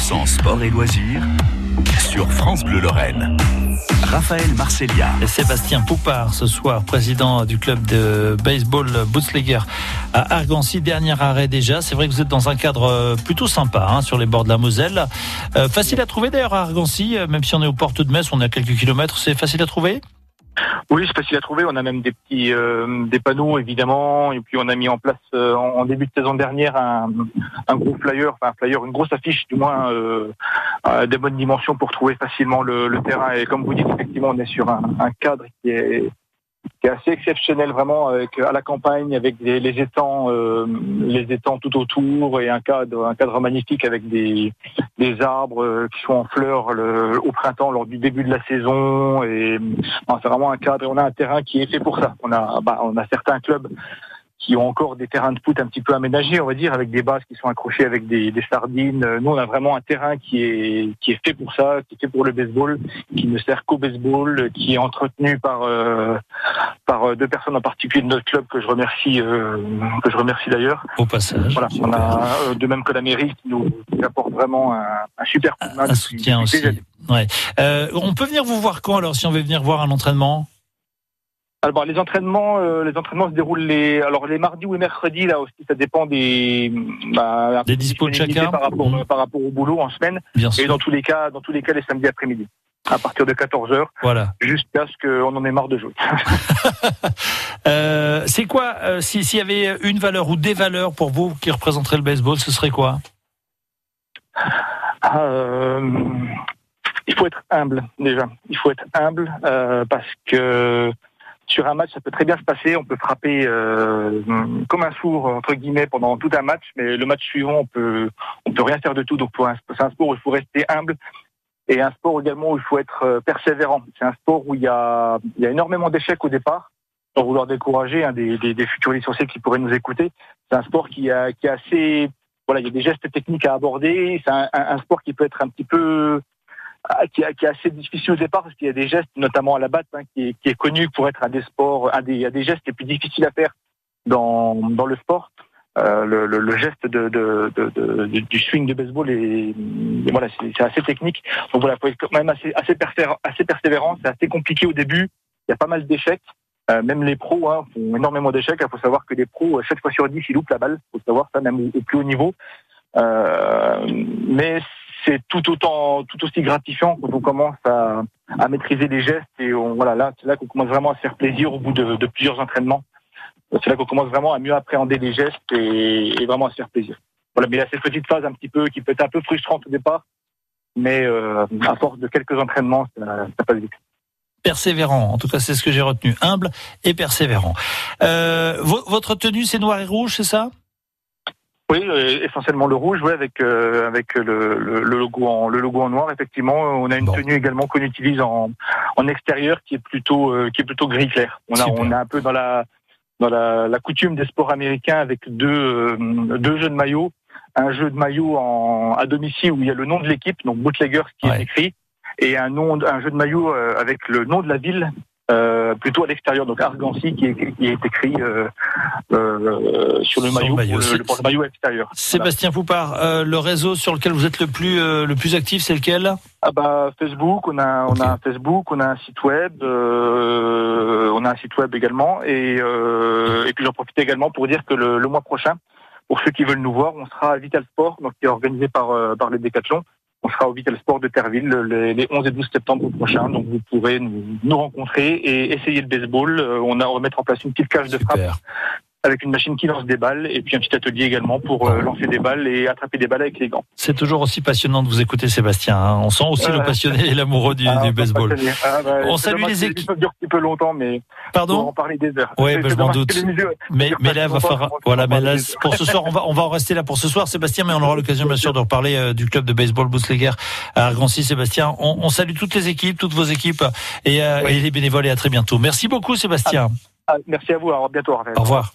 100% sport et loisirs sur France Bleu Lorraine. Raphaël Marcellia. Et Sébastien Poupard, ce soir, président du club de baseball Bootsleger à Argancy. Dernier arrêt déjà. C'est vrai que vous êtes dans un cadre euh, plutôt sympa hein, sur les bords de la Moselle. Euh, facile à trouver d'ailleurs à Argancy, euh, même si on est aux portes de Metz, on est à quelques kilomètres. C'est facile à trouver? Oui, c'est facile à trouver. On a même des petits euh, des panneaux évidemment, et puis on a mis en place euh, en début de saison dernière un, gros flyer, enfin un flyer, une grosse affiche du moins euh, à des bonnes dimensions pour trouver facilement le, terrain. Et comme vous dites, effectivement, on est sur un cadre qui est qui est assez exceptionnel vraiment avec à la campagne avec les, les étangs euh, les étangs tout autour et un cadre un cadre magnifique avec des des arbres euh, qui sont en fleurs le, au printemps lors du début de la saison. Et c'est vraiment un cadre et on a un terrain qui est fait pour ça. On a bah, on a certains clubs qui ont encore des terrains de foot un petit peu aménagés, on va dire, avec des bases qui sont accrochées avec des, des, sardines. Nous, on a vraiment un terrain qui est qui est fait pour ça, qui est fait pour le baseball, qui ne sert qu'au baseball, qui est entretenu par euh, par euh, deux personnes en particulier de notre club que je remercie euh, que je remercie d'ailleurs. Au passage. Voilà, on a euh, de même que la mairie qui nous qui apporte vraiment un, un super coup de main. Un soutien aussi. Ouais. Euh, on peut venir vous voir quand alors si on veut venir voir un entraînement? Alors les entraînements, euh, les entraînements se déroulent les, alors les mardis ou les mercredis là aussi, ça dépend des, bah, des dispos de chacun par rapport, mmh. par rapport au boulot en semaine. Bien et sûr. dans tous les cas, dans tous les cas les samedis après-midi, à partir de 14 h Voilà. Jusqu'à ce qu'on en ait marre de jouer. euh, c'est quoi euh, si s'il y avait une valeur ou des valeurs pour vous qui représenteraient le baseball, ce serait quoi? Euh, Il faut être humble déjà. Il faut être humble parce que sur un match, ça peut très bien se passer. On peut frapper euh, comme un sourd entre guillemets pendant tout un match, mais le match suivant, on peut on peut rien faire de tout. Donc c'est un sport où il faut rester humble et un sport également où il faut être persévérant. C'est un sport où il y a il y a énormément d'échecs au départ. Sans vouloir décourager hein, des, futurs licenciés qui pourraient nous écouter, c'est un sport qui a qui assez voilà, il y a des gestes techniques à aborder. C'est un sport qui peut être un petit peu qui, qui est assez difficile au départ parce qu'il y a des gestes, notamment à la batte, hein, qui, est, qui, est, connu pour être un des sports, un des, il y a des gestes les plus difficiles à faire dans, dans le sport. Euh, le, le, le, geste de, de, de, du swing de baseball est, voilà, c'est assez technique. Donc voilà, faut être quand même assez, assez, persévérant, assez persévérant. C'est assez compliqué au début. Il y a pas mal d'échecs. Euh, même les pros hein, font énormément d'échecs. Il faut savoir que les pros, 7 fois sur 10, ils loupent la balle. Il faut savoir ça, même au, au plus haut niveau. Euh, mais c'est tout autant, tout aussi gratifiant quand on commence à, maîtriser les gestes et on, voilà, là, c'est là qu'on commence vraiment à se faire plaisir au bout de, plusieurs entraînements. C'est là qu'on commence vraiment à mieux appréhender les gestes et, vraiment à se faire plaisir. Voilà, mais il y a cette petite phase un petit peu qui peut être un peu frustrante au départ, mais euh, à force de quelques entraînements, ça, ça passe vite persévérant. En tout cas, c'est ce que j'ai retenu. Humble et persévérant. Euh, votre tenue, c'est noir et rouge, c'est ça? Oui, euh, essentiellement le rouge, oui, avec euh, avec le, le, le, logo en le logo en noir. Effectivement, on a une bon. tenue également qu'on utilise en, en extérieur qui est plutôt euh, qui est plutôt gris clair. On a on est un peu dans la dans la, la coutume des sports américains avec deux deux jeux de maillots, un jeu de maillot en à domicile où il y a le nom de l'équipe, donc Bootleggers qui ouais. est écrit, et un nom un jeu de maillot avec le nom de la ville euh, plutôt à l'extérieur, donc Argancy qui est, qui est écrit euh, euh, sur le maillot, maillot, pour le, pour le, maillot extérieur. Sébastien voilà. Poupard, euh, le réseau sur lequel vous êtes le plus euh, le plus actif, c'est lequel? Ah bah Facebook, on a okay. on a un Facebook, on a un site web, euh, on a un site web également, et et puis j'en profite également pour dire que le, le, mois prochain, pour ceux qui veulent nous voir, on sera à Vital Sport, donc qui est organisé par par les Décathlon. On sera au Vital Sport de Terville les 11 et 12 septembre prochains. Donc vous pourrez nous, rencontrer et essayer le baseball. On, a, on va en place une petite cage de frappe avec une machine qui lance des balles et puis un petit atelier également pour euh, lancer des balles et attraper des balles avec les gants. C'est toujours aussi passionnant de vous écouter Sébastien. Hein. On sent aussi euh, le passionné et l'amoureux du, ah, du baseball. Ah, bah, on salue les équipes. Ça dure un petit peu longtemps, mais pardon. On va en parler des heures. Oui, bah, je m'en doute. Mais, mais là, va falloir. Voilà, mais là, pour ce soir, on va on va en rester là pour ce soir, Sébastien. Mais on aura l'occasion bien sûr de reparler euh, du club de baseball Bousleger à Argancy, Sébastien. On, on, salue toutes les équipes, toutes vos équipes et, euh, oui. et, les bénévoles et à très bientôt. Merci beaucoup, Sébastien. Ah, merci à vous. À bientôt. Au revoir.